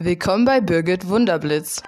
Willkommen bei Birgit Wunderblitz.